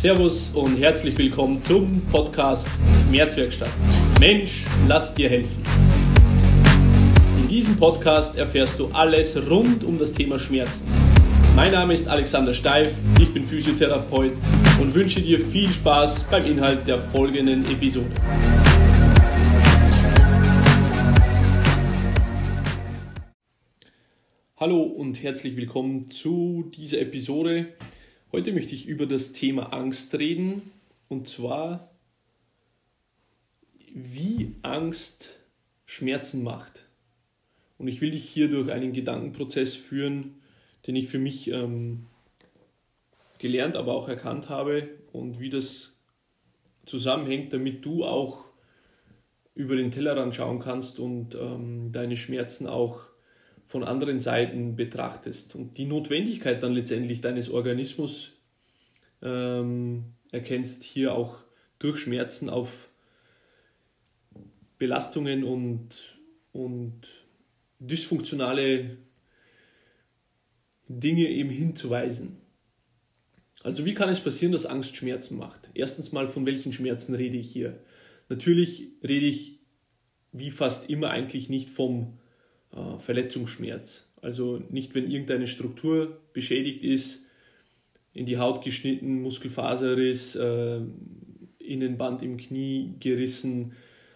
Servus und herzlich willkommen zum Podcast Schmerzwerkstatt. Mensch, lass dir helfen. In diesem Podcast erfährst du alles rund um das Thema Schmerzen. Mein Name ist Alexander Steif, ich bin Physiotherapeut und wünsche dir viel Spaß beim Inhalt der folgenden Episode. Hallo und herzlich willkommen zu dieser Episode. Heute möchte ich über das Thema Angst reden und zwar, wie Angst Schmerzen macht. Und ich will dich hier durch einen Gedankenprozess führen, den ich für mich ähm, gelernt, aber auch erkannt habe und wie das zusammenhängt, damit du auch über den Tellerrand schauen kannst und ähm, deine Schmerzen auch von anderen Seiten betrachtest und die Notwendigkeit dann letztendlich deines Organismus ähm, erkennst, hier auch durch Schmerzen auf Belastungen und, und dysfunktionale Dinge eben hinzuweisen. Also wie kann es passieren, dass Angst Schmerzen macht? Erstens mal, von welchen Schmerzen rede ich hier? Natürlich rede ich wie fast immer eigentlich nicht vom äh, Verletzungsschmerz. Also nicht, wenn irgendeine Struktur beschädigt ist, in die Haut geschnitten, Muskelfaserriss, äh, Innenband im Knie gerissen,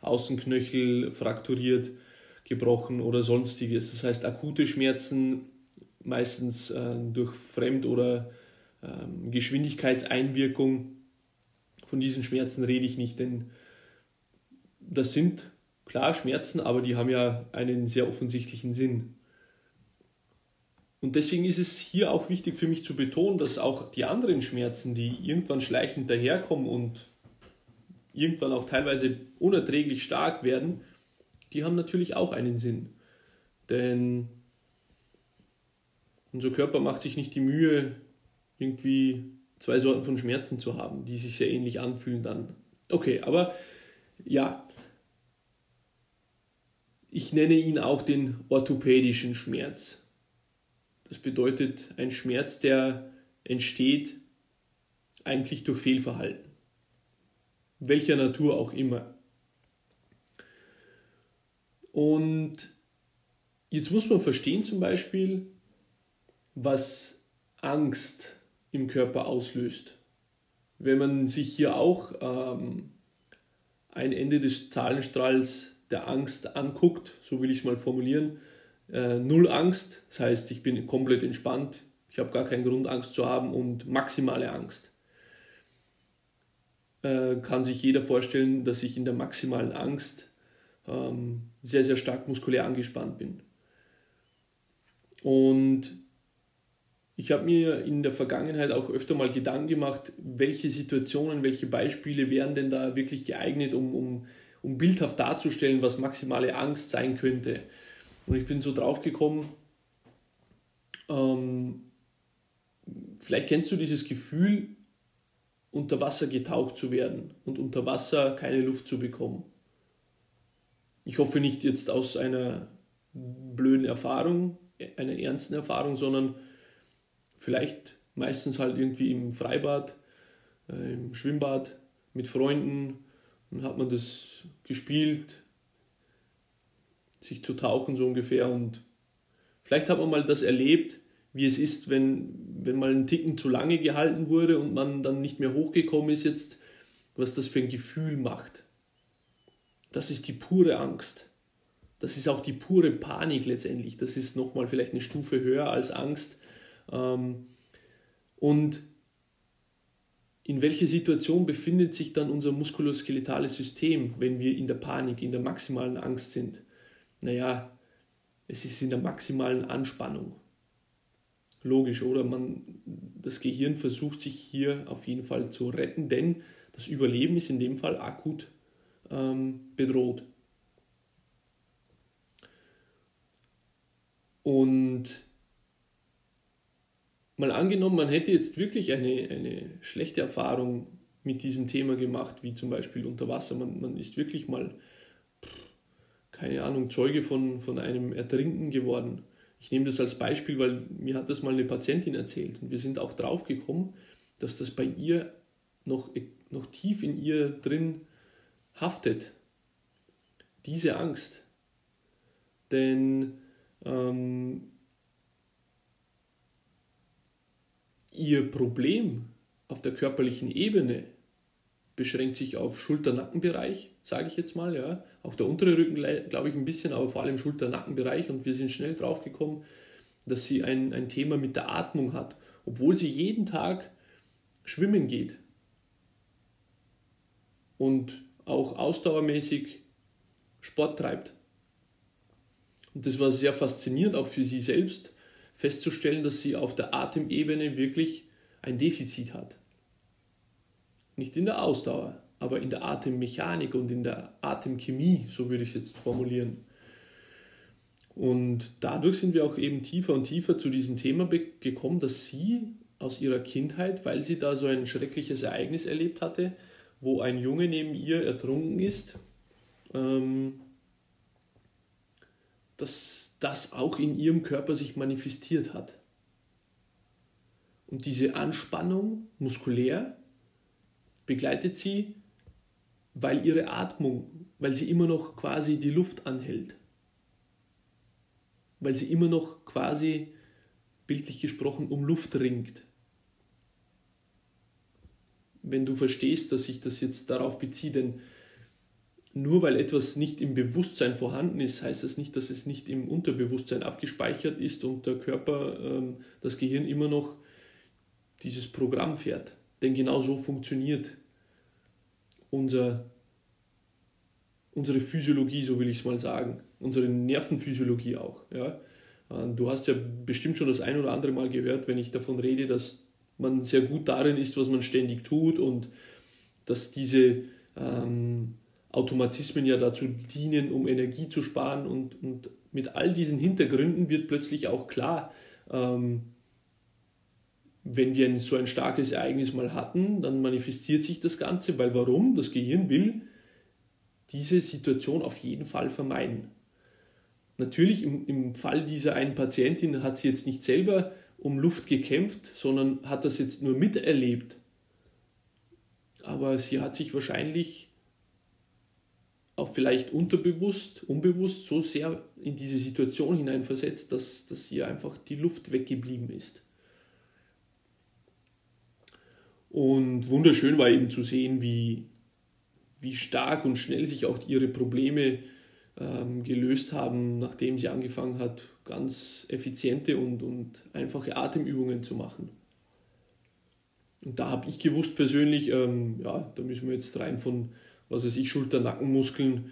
Außenknöchel frakturiert, gebrochen oder sonstiges. Das heißt, akute Schmerzen, meistens äh, durch Fremd- oder äh, Geschwindigkeitseinwirkung. Von diesen Schmerzen rede ich nicht, denn das sind klar Schmerzen, aber die haben ja einen sehr offensichtlichen Sinn. Und deswegen ist es hier auch wichtig für mich zu betonen, dass auch die anderen Schmerzen, die irgendwann schleichend daherkommen und irgendwann auch teilweise unerträglich stark werden, die haben natürlich auch einen Sinn. Denn unser Körper macht sich nicht die Mühe, irgendwie zwei Sorten von Schmerzen zu haben, die sich sehr ähnlich anfühlen dann. Okay, aber ja, ich nenne ihn auch den orthopädischen Schmerz. Das bedeutet ein Schmerz, der entsteht eigentlich durch Fehlverhalten. Welcher Natur auch immer. Und jetzt muss man verstehen zum Beispiel, was Angst im Körper auslöst. Wenn man sich hier auch ähm, ein Ende des Zahlenstrahls der Angst anguckt, so will ich es mal formulieren, äh, null Angst, das heißt, ich bin komplett entspannt, ich habe gar keinen Grund, Angst zu haben und maximale Angst. Äh, kann sich jeder vorstellen, dass ich in der maximalen Angst ähm, sehr, sehr stark muskulär angespannt bin. Und ich habe mir in der Vergangenheit auch öfter mal Gedanken gemacht, welche Situationen, welche Beispiele wären denn da wirklich geeignet, um, um um bildhaft darzustellen, was maximale Angst sein könnte. Und ich bin so drauf gekommen, ähm, vielleicht kennst du dieses Gefühl, unter Wasser getaucht zu werden und unter Wasser keine Luft zu bekommen. Ich hoffe nicht jetzt aus einer blöden Erfahrung, einer ernsten Erfahrung, sondern vielleicht meistens halt irgendwie im Freibad, äh, im Schwimmbad mit Freunden dann hat man das gespielt, sich zu tauchen so ungefähr. Und vielleicht hat man mal das erlebt, wie es ist, wenn, wenn mal ein Ticken zu lange gehalten wurde und man dann nicht mehr hochgekommen ist jetzt, was das für ein Gefühl macht. Das ist die pure Angst. Das ist auch die pure Panik letztendlich. Das ist nochmal vielleicht eine Stufe höher als Angst. Ähm, und in welcher Situation befindet sich dann unser muskuloskeletales System, wenn wir in der Panik, in der maximalen Angst sind? Naja, es ist in der maximalen Anspannung. Logisch, oder? Man, das Gehirn versucht sich hier auf jeden Fall zu retten, denn das Überleben ist in dem Fall akut ähm, bedroht. Und mal angenommen, man hätte jetzt wirklich eine, eine schlechte Erfahrung mit diesem Thema gemacht, wie zum Beispiel unter Wasser. Man, man ist wirklich mal, keine Ahnung, Zeuge von, von einem Ertrinken geworden. Ich nehme das als Beispiel, weil mir hat das mal eine Patientin erzählt und wir sind auch drauf gekommen, dass das bei ihr noch, noch tief in ihr drin haftet. Diese Angst. Denn ähm, ihr Problem auf der körperlichen Ebene beschränkt sich auf Schulter-Nackenbereich, sage ich jetzt mal. Ja. Auch der untere Rücken, glaube ich, ein bisschen, aber vor allem Schulter-Nackenbereich. Und wir sind schnell drauf gekommen, dass sie ein, ein Thema mit der Atmung hat, obwohl sie jeden Tag schwimmen geht und auch ausdauermäßig Sport treibt. Und das war sehr faszinierend, auch für sie selbst festzustellen, dass sie auf der Atemebene wirklich ein Defizit hat. Nicht in der Ausdauer, aber in der Atemmechanik und in der Atemchemie, so würde ich es jetzt formulieren. Und dadurch sind wir auch eben tiefer und tiefer zu diesem Thema gekommen, dass sie aus ihrer Kindheit, weil sie da so ein schreckliches Ereignis erlebt hatte, wo ein Junge neben ihr ertrunken ist, ähm, dass das auch in ihrem Körper sich manifestiert hat. Und diese Anspannung muskulär begleitet sie, weil ihre Atmung, weil sie immer noch quasi die Luft anhält. Weil sie immer noch quasi, bildlich gesprochen, um Luft ringt. Wenn du verstehst, dass ich das jetzt darauf beziehe, denn nur weil etwas nicht im Bewusstsein vorhanden ist, heißt das nicht, dass es nicht im Unterbewusstsein abgespeichert ist und der Körper, ähm, das Gehirn immer noch dieses Programm fährt. Denn genau so funktioniert unser, unsere Physiologie, so will ich es mal sagen. Unsere Nervenphysiologie auch. Ja? Ähm, du hast ja bestimmt schon das ein oder andere Mal gehört, wenn ich davon rede, dass man sehr gut darin ist, was man ständig tut und dass diese ähm, Automatismen ja dazu dienen, um Energie zu sparen und, und mit all diesen Hintergründen wird plötzlich auch klar, ähm, wenn wir so ein starkes Ereignis mal hatten, dann manifestiert sich das Ganze, weil warum? Das Gehirn will diese Situation auf jeden Fall vermeiden. Natürlich im, im Fall dieser einen Patientin hat sie jetzt nicht selber um Luft gekämpft, sondern hat das jetzt nur miterlebt. Aber sie hat sich wahrscheinlich auch vielleicht unterbewusst, unbewusst so sehr in diese Situation hineinversetzt, dass, dass ihr einfach die Luft weggeblieben ist. Und wunderschön war eben zu sehen, wie, wie stark und schnell sich auch ihre Probleme ähm, gelöst haben, nachdem sie angefangen hat, ganz effiziente und, und einfache Atemübungen zu machen. Und da habe ich gewusst persönlich, ähm, ja, da müssen wir jetzt rein von, was weiß ich, Schulter-Nackenmuskeln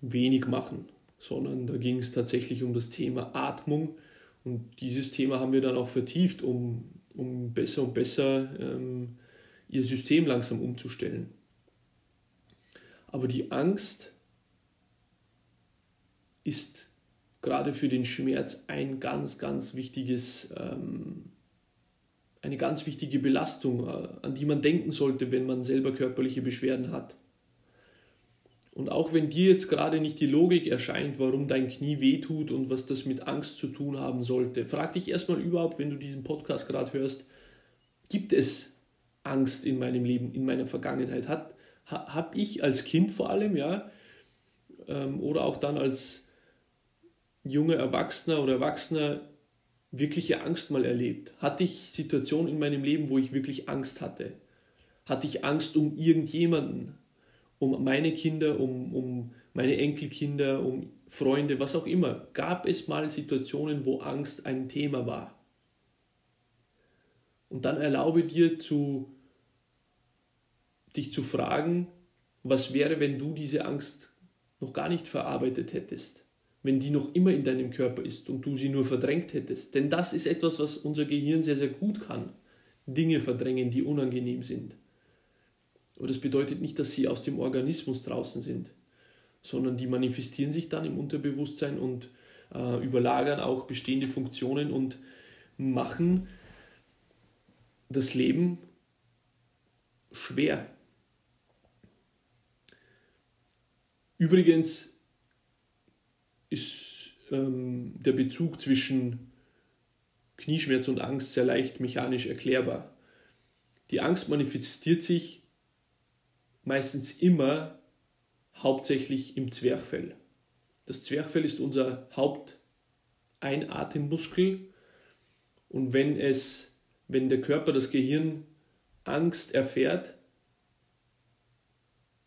wenig machen, sondern da ging es tatsächlich um das Thema Atmung und dieses Thema haben wir dann auch vertieft, um um besser und besser ähm, ihr System langsam umzustellen. Aber die Angst ist gerade für den Schmerz ein ganz, ganz wichtiges, ähm, eine ganz wichtige Belastung, äh, an die man denken sollte, wenn man selber körperliche Beschwerden hat. Und auch wenn dir jetzt gerade nicht die Logik erscheint, warum dein Knie wehtut und was das mit Angst zu tun haben sollte, frag dich erstmal überhaupt, wenn du diesen Podcast gerade hörst, gibt es Angst in meinem Leben, in meiner Vergangenheit? Hat, ha, Habe ich als Kind vor allem, ja, ähm, oder auch dann als junger Erwachsener oder Erwachsener wirkliche Angst mal erlebt? Hatte ich Situationen in meinem Leben, wo ich wirklich Angst hatte? Hatte ich Angst um irgendjemanden? Um meine Kinder, um, um meine Enkelkinder, um Freunde, was auch immer. Gab es mal Situationen, wo Angst ein Thema war? Und dann erlaube dir zu, dich zu fragen, was wäre, wenn du diese Angst noch gar nicht verarbeitet hättest, wenn die noch immer in deinem Körper ist und du sie nur verdrängt hättest. Denn das ist etwas, was unser Gehirn sehr, sehr gut kann. Dinge verdrängen, die unangenehm sind. Aber das bedeutet nicht, dass sie aus dem Organismus draußen sind, sondern die manifestieren sich dann im Unterbewusstsein und äh, überlagern auch bestehende Funktionen und machen das Leben schwer. Übrigens ist ähm, der Bezug zwischen Knieschmerz und Angst sehr leicht mechanisch erklärbar. Die Angst manifestiert sich meistens immer hauptsächlich im Zwerchfell. Das Zwerchfell ist unser Haupteinatemmuskel und wenn es, wenn der Körper, das Gehirn Angst erfährt,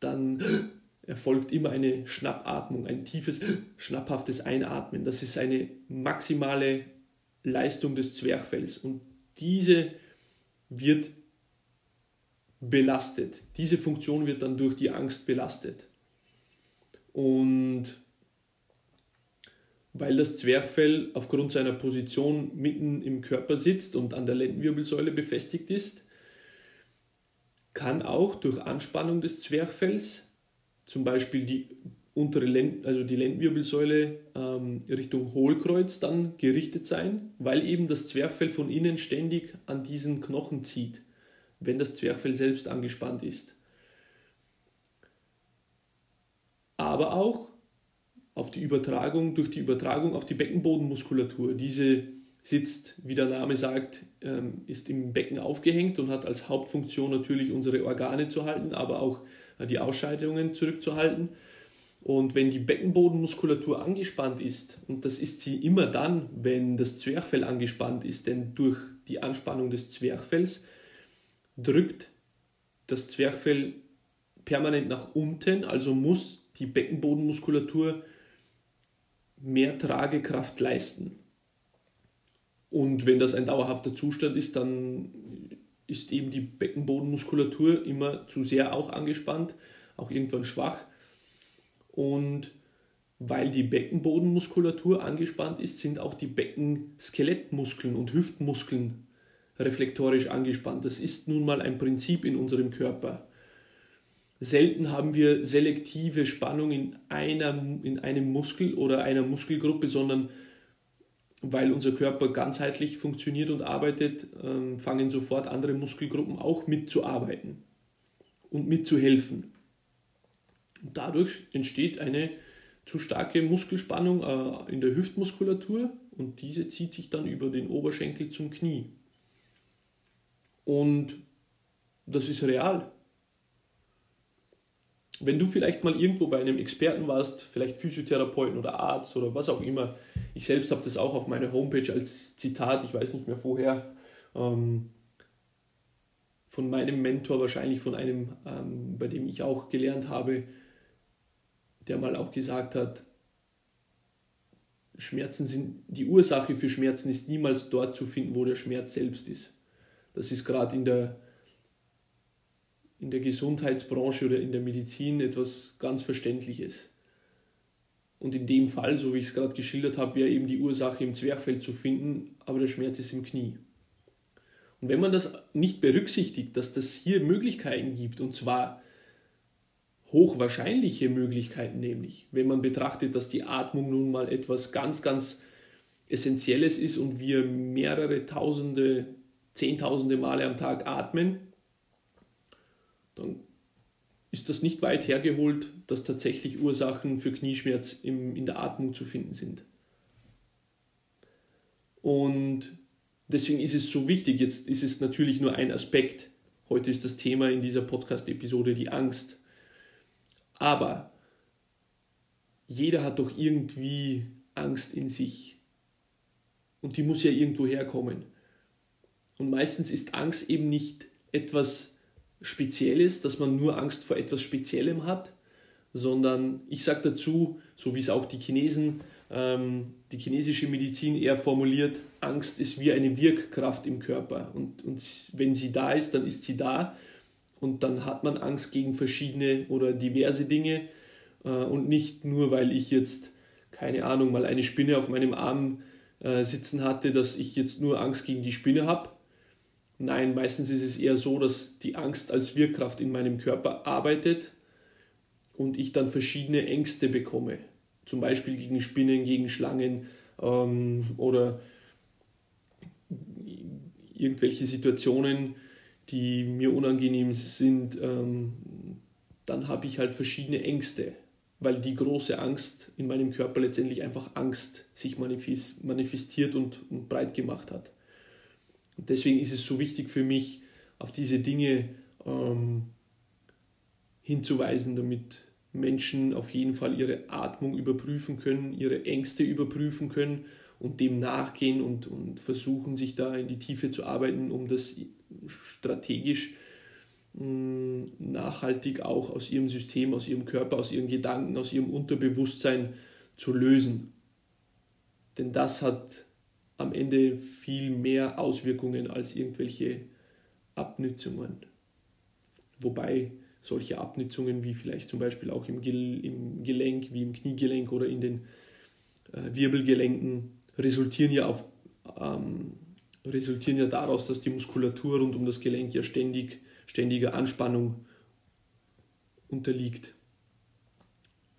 dann erfolgt immer eine Schnappatmung, ein tiefes, schnapphaftes Einatmen. Das ist eine maximale Leistung des Zwerchfells und diese wird belastet. Diese Funktion wird dann durch die Angst belastet. Und weil das Zwerchfell aufgrund seiner Position mitten im Körper sitzt und an der Lendenwirbelsäule befestigt ist, kann auch durch Anspannung des Zwerchfells zum Beispiel die untere Lend also die Lendenwirbelsäule ähm, Richtung Hohlkreuz dann gerichtet sein, weil eben das Zwerchfell von innen ständig an diesen Knochen zieht, wenn das Zwerchfell selbst angespannt ist. Aber auch auf die Übertragung, durch die Übertragung auf die Beckenbodenmuskulatur. Diese sitzt, wie der Name sagt, ähm, ist im Becken aufgehängt und hat als Hauptfunktion natürlich unsere Organe zu halten, aber auch äh, die Ausscheidungen zurückzuhalten. Und wenn die Beckenbodenmuskulatur angespannt ist, und das ist sie immer dann, wenn das Zwerchfell angespannt ist, denn durch die Anspannung des Zwerchfells drückt das Zwerchfell permanent nach unten, also muss die Beckenbodenmuskulatur mehr Tragekraft leisten. Und wenn das ein dauerhafter Zustand ist, dann ist eben die Beckenbodenmuskulatur immer zu sehr auch angespannt, auch irgendwann schwach. Und weil die Beckenbodenmuskulatur angespannt ist, sind auch die Beckenskelettmuskeln und Hüftmuskeln reflektorisch angespannt. Das ist nun mal ein Prinzip in unserem Körper. Selten haben wir selektive Spannung in, einer, in einem Muskel oder einer Muskelgruppe, sondern weil unser Körper ganzheitlich funktioniert und arbeitet, ähm, fangen sofort andere Muskelgruppen auch mitzuarbeiten und mitzuhelfen. Und dadurch entsteht eine zu starke Muskelspannung äh, in der Hüftmuskulatur und diese zieht sich dann über den Oberschenkel zum Knie. Und das ist real wenn du vielleicht mal irgendwo bei einem Experten warst, vielleicht Physiotherapeuten oder Arzt oder was auch immer, ich selbst habe das auch auf meiner Homepage als Zitat, ich weiß nicht mehr vorher, ähm, von meinem Mentor, wahrscheinlich von einem, ähm, bei dem ich auch gelernt habe, der mal auch gesagt hat, Schmerzen sind, die Ursache für Schmerzen ist niemals dort zu finden, wo der Schmerz selbst ist. Das ist gerade in der in der Gesundheitsbranche oder in der Medizin etwas ganz Verständliches. Und in dem Fall, so wie ich es gerade geschildert habe, wäre eben die Ursache im Zwerchfell zu finden, aber der Schmerz ist im Knie. Und wenn man das nicht berücksichtigt, dass das hier Möglichkeiten gibt, und zwar hochwahrscheinliche Möglichkeiten nämlich, wenn man betrachtet, dass die Atmung nun mal etwas ganz, ganz Essentielles ist und wir mehrere Tausende, Zehntausende Male am Tag atmen, dann ist das nicht weit hergeholt, dass tatsächlich Ursachen für Knieschmerz im, in der Atmung zu finden sind. Und deswegen ist es so wichtig, jetzt ist es natürlich nur ein Aspekt. Heute ist das Thema in dieser Podcast-Episode die Angst. Aber jeder hat doch irgendwie Angst in sich. Und die muss ja irgendwo herkommen. Und meistens ist Angst eben nicht etwas Spezielles, dass man nur Angst vor etwas Speziellem hat, sondern ich sage dazu, so wie es auch die Chinesen, ähm, die chinesische Medizin eher formuliert, Angst ist wie eine Wirkkraft im Körper. Und, und wenn sie da ist, dann ist sie da. Und dann hat man Angst gegen verschiedene oder diverse Dinge äh, und nicht nur, weil ich jetzt, keine Ahnung, mal eine Spinne auf meinem Arm äh, sitzen hatte, dass ich jetzt nur Angst gegen die Spinne habe, Nein, meistens ist es eher so, dass die Angst als Wirkkraft in meinem Körper arbeitet und ich dann verschiedene Ängste bekomme. Zum Beispiel gegen Spinnen, gegen Schlangen ähm, oder irgendwelche Situationen, die mir unangenehm sind, ähm, dann habe ich halt verschiedene Ängste, weil die große Angst in meinem Körper letztendlich einfach Angst sich manifestiert und breit gemacht hat. Und deswegen ist es so wichtig für mich, auf diese Dinge ähm, hinzuweisen, damit Menschen auf jeden Fall ihre Atmung überprüfen können, ihre Ängste überprüfen können und dem nachgehen und, und versuchen, sich da in die Tiefe zu arbeiten, um das strategisch mm, nachhaltig auch aus ihrem System, aus ihrem Körper, aus ihren Gedanken, aus ihrem Unterbewusstsein zu lösen. Denn das hat am Ende viel mehr Auswirkungen als irgendwelche Abnützungen. Wobei solche Abnützungen wie vielleicht zum Beispiel auch im, im Gelenk, wie im Kniegelenk oder in den äh, Wirbelgelenken resultieren ja, auf, ähm, resultieren ja daraus, dass die Muskulatur rund um das Gelenk ja ständig, ständiger Anspannung unterliegt.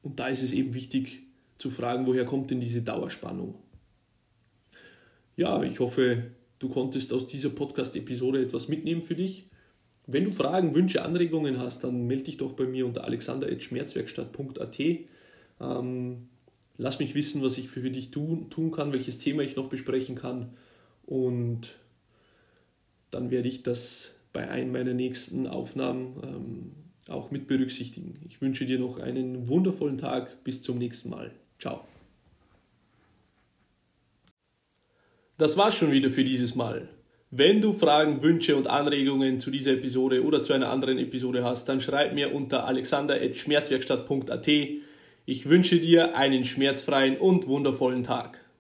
Und da ist es eben wichtig zu fragen, woher kommt denn diese Dauerspannung? Ja, ich hoffe, du konntest aus dieser Podcast-Episode etwas mitnehmen für dich. Wenn du Fragen, Wünsche, Anregungen hast, dann melde dich doch bei mir unter alexander.schmerzwerkstatt.at. Ähm, lass mich wissen, was ich für dich tun, tun kann, welches Thema ich noch besprechen kann. Und dann werde ich das bei einem meiner nächsten Aufnahmen ähm, auch mit berücksichtigen. Ich wünsche dir noch einen wundervollen Tag. Bis zum nächsten Mal. Ciao. Das war's schon wieder für dieses Mal. Wenn du Fragen, Wünsche und Anregungen zu dieser Episode oder zu einer anderen Episode hast, dann schreib mir unter alexander.schmerzwerkstatt.at. Ich wünsche dir einen schmerzfreien und wundervollen Tag.